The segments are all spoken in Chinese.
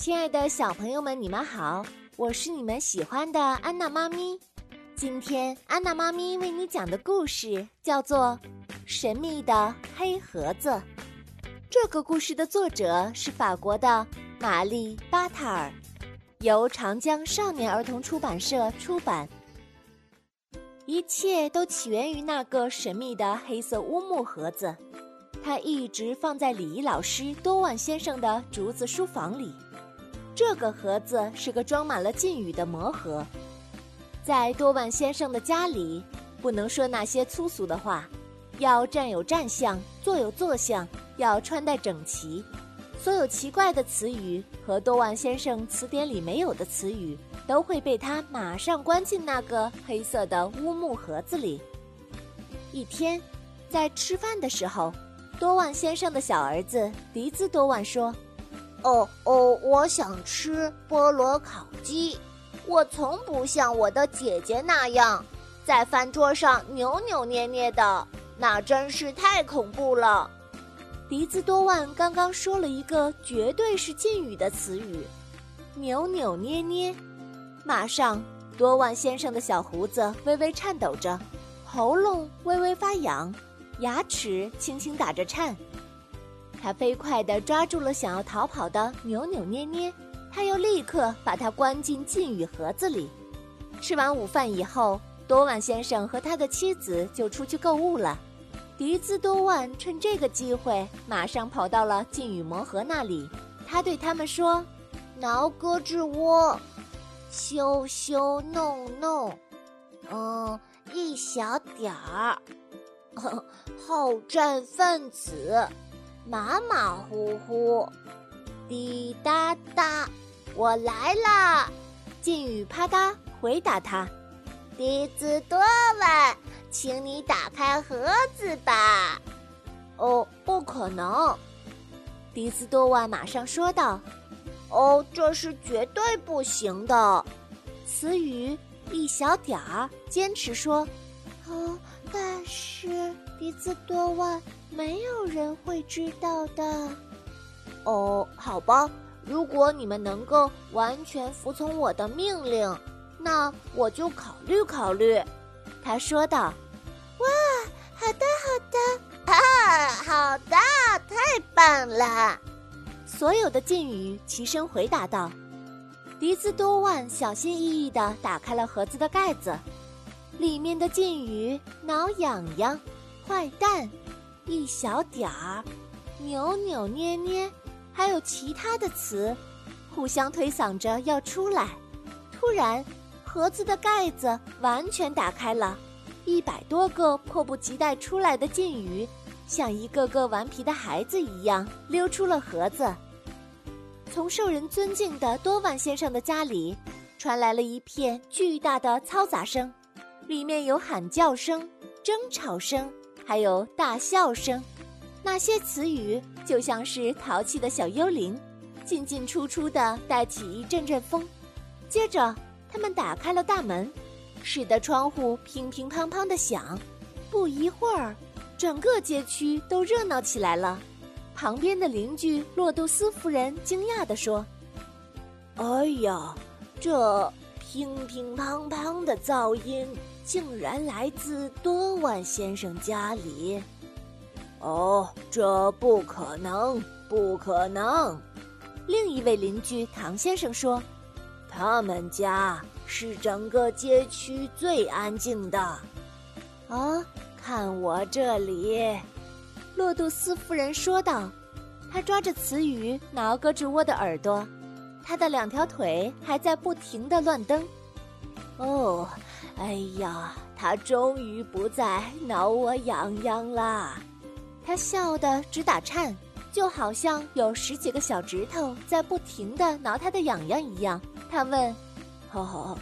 亲爱的小朋友们，你们好，我是你们喜欢的安娜妈咪。今天安娜妈咪为你讲的故事叫做《神秘的黑盒子》。这个故事的作者是法国的玛丽·巴塔尔，由长江少年儿童出版社出版。一切都起源于那个神秘的黑色乌木盒子，它一直放在礼仪老师多万先生的竹子书房里。这个盒子是个装满了禁语的魔盒，在多万先生的家里，不能说那些粗俗的话，要站有站相，坐有坐相，要穿戴整齐。所有奇怪的词语和多万先生词典里没有的词语，都会被他马上关进那个黑色的乌木盒子里。一天，在吃饭的时候，多万先生的小儿子迪兹多万说。哦哦，我想吃菠萝烤鸡。我从不像我的姐姐那样，在饭桌上扭扭捏捏的，那真是太恐怖了。迪兹多万刚刚说了一个绝对是禁语的词语，“扭扭捏捏”。马上，多万先生的小胡子微微颤抖着，喉咙微微发痒，牙齿轻轻打着颤。他飞快地抓住了想要逃跑的扭扭捏捏，他又立刻把它关进禁语盒子里。吃完午饭以后，多万先生和他的妻子就出去购物了。迪兹多万趁这个机会，马上跑到了禁语魔盒那里。他对他们说：“挠胳肢窝，羞羞弄弄，嗯，一小点儿，好战分子。”马马虎虎，滴答答，我来啦！靖宇啪嗒回答他：“迪兹多万，请你打开盒子吧。”哦，不可能！迪斯多万马上说道：“哦，这是绝对不行的。”词语一小点儿，坚持说：“哦，但是迪兹多万。”没有人会知道的。哦，好吧，如果你们能够完全服从我的命令，那我就考虑考虑。”他说道。“哇，好的，好的，啊，好的，太棒了！”所有的禁语齐声回答道。迪兹多万小心翼翼地打开了盒子的盖子，里面的禁语“挠痒痒”“坏蛋”。一小点儿，扭扭捏捏，还有其他的词，互相推搡着要出来。突然，盒子的盖子完全打开了，一百多个迫不及待出来的禁语，像一个个顽皮的孩子一样溜出了盒子。从受人尊敬的多万先生的家里，传来了一片巨大的嘈杂声，里面有喊叫声、争吵声。还有大笑声，那些词语就像是淘气的小幽灵，进进出出的带起一阵阵风。接着，他们打开了大门，使得窗户乒乒乓乓的响。不一会儿，整个街区都热闹起来了。旁边的邻居洛杜斯夫人惊讶地说：“哎呀，这乒乒乓乓的噪音！”竟然来自多万先生家里！哦，这不可能，不可能！另一位邻居唐先生说：“他们家是整个街区最安静的。”啊，看我这里！洛杜斯夫人说道。她抓着词语挠胳肢窝的耳朵，她的两条腿还在不停的乱蹬。哦。哎呀，他终于不再挠我痒痒啦！他笑得直打颤，就好像有十几个小指头在不停地挠他的痒痒一样。他问：“哦，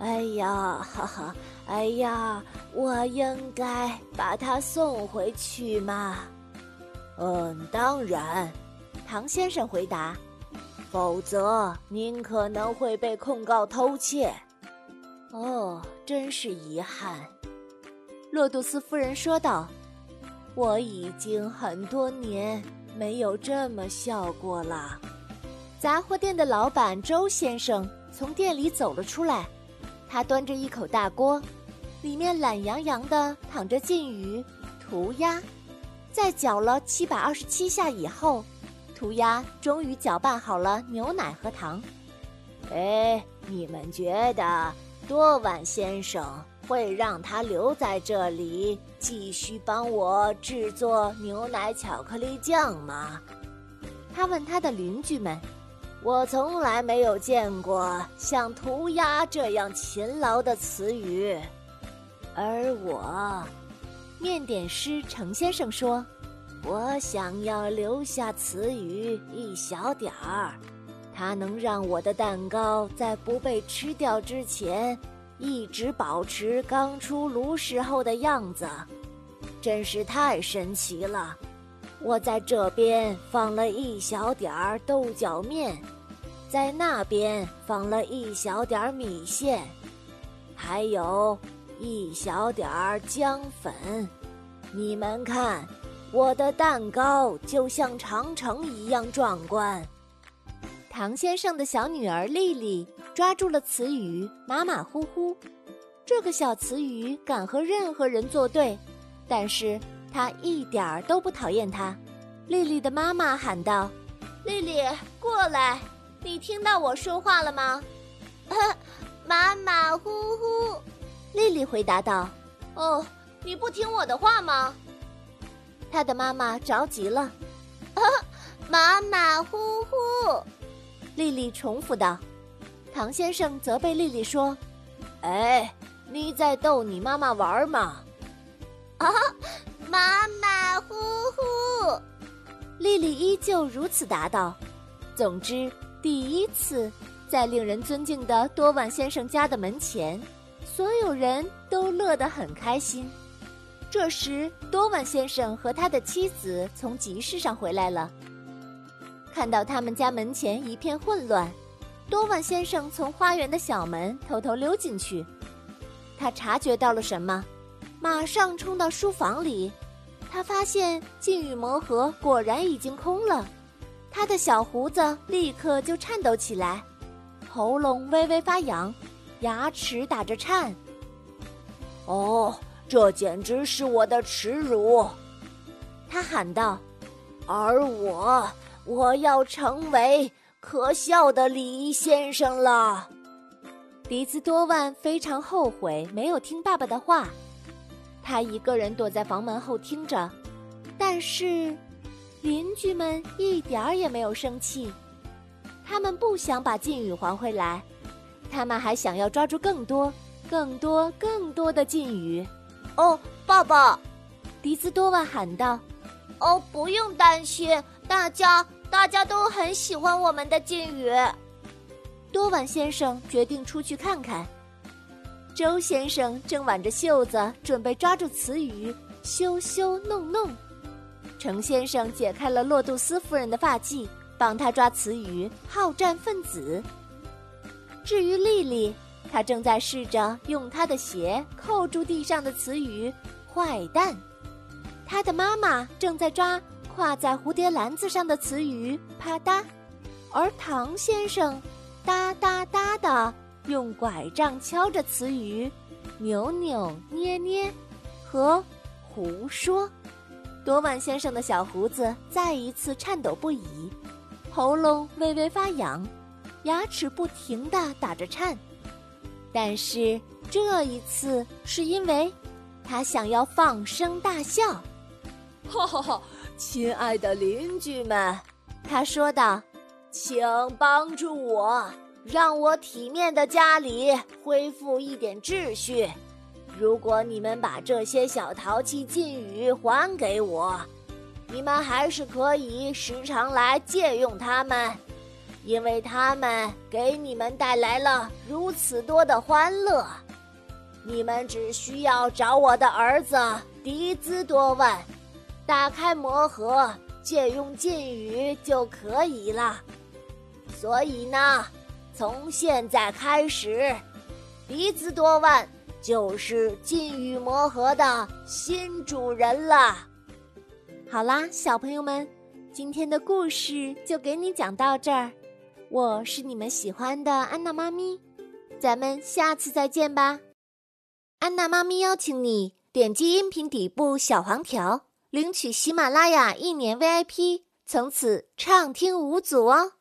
哎呀，哈哈，哎呀，我应该把他送回去吗？”“嗯，当然。”唐先生回答，“否则您可能会被控告偷窃。”哦，真是遗憾，洛杜斯夫人说道：“我已经很多年没有这么笑过了。”杂货店的老板周先生从店里走了出来，他端着一口大锅，里面懒洋洋的躺着鲫鱼、涂鸦。在搅了七百二十七下以后，涂鸦终于搅拌好了牛奶和糖。哎，你们觉得多万先生会让他留在这里继续帮我制作牛奶巧克力酱吗？他问他的邻居们。我从来没有见过像涂鸦这样勤劳的词语，而我。面点师程先生说：“我想要留下词语一小点儿，它能让我的蛋糕在不被吃掉之前，一直保持刚出炉时候的样子，真是太神奇了。我在这边放了一小点儿豆角面，在那边放了一小点儿米线，还有。”一小点儿姜粉，你们看，我的蛋糕就像长城一样壮观。唐先生的小女儿丽丽抓住了词语“马马虎虎”，这个小词语敢和任何人作对，但是她一点儿都不讨厌它。丽丽的妈妈喊道：“丽丽，过来，你听到我说话了吗？”马马虎虎。丽丽回答道：“哦，你不听我的话吗？”她的妈妈着急了：“，马马虎虎。”丽丽重复道。唐先生责备丽丽说：“哎，你在逗你妈妈玩吗？”啊，马马虎虎。丽丽依旧如此答道。总之，第一次在令人尊敬的多万先生家的门前。所有人都乐得很开心。这时，多万先生和他的妻子从集市上回来了。看到他们家门前一片混乱，多万先生从花园的小门偷偷溜进去。他察觉到了什么，马上冲到书房里。他发现禁语魔盒果然已经空了。他的小胡子立刻就颤抖起来，喉咙微微发痒。牙齿打着颤。哦，这简直是我的耻辱！他喊道。而我，我要成为可笑的礼仪先生了。迪兹多万非常后悔没有听爸爸的话，他一个人躲在房门后听着。但是，邻居们一点儿也没有生气，他们不想把禁语还回来。他们还想要抓住更多、更多、更多的禁语。哦，爸爸，迪兹多万喊道：“哦，不用担心，大家大家都很喜欢我们的禁语。”多万先生决定出去看看。周先生正挽着袖子准备抓住词语“羞羞弄弄”。程先生解开了洛杜斯夫人的发髻，帮他抓词语“好战分子”。至于丽丽，她正在试着用她的鞋扣住地上的词语“坏蛋”。她的妈妈正在抓挂在蝴蝶篮子上的词语“啪嗒”，而唐先生哒哒哒的用拐杖敲着词语“扭扭捏捏”和“胡说”。多万先生的小胡子再一次颤抖不已，喉咙微微发痒。牙齿不停的打着颤，但是这一次是因为他想要放声大笑。哈哈哈！亲爱的邻居们，他说道：“请帮助我，让我体面的家里恢复一点秩序。如果你们把这些小淘气禁语还给我，你们还是可以时常来借用它们。”因为他们给你们带来了如此多的欢乐，你们只需要找我的儿子迪兹多万，打开魔盒，借用禁语就可以了。所以呢，从现在开始，鼻子多万就是禁语魔盒的新主人了。好啦，小朋友们，今天的故事就给你讲到这儿。我是你们喜欢的安娜妈咪，咱们下次再见吧。安娜妈咪邀请你点击音频底部小黄条。领取喜马拉雅一年 vip 从此畅听无阻哦。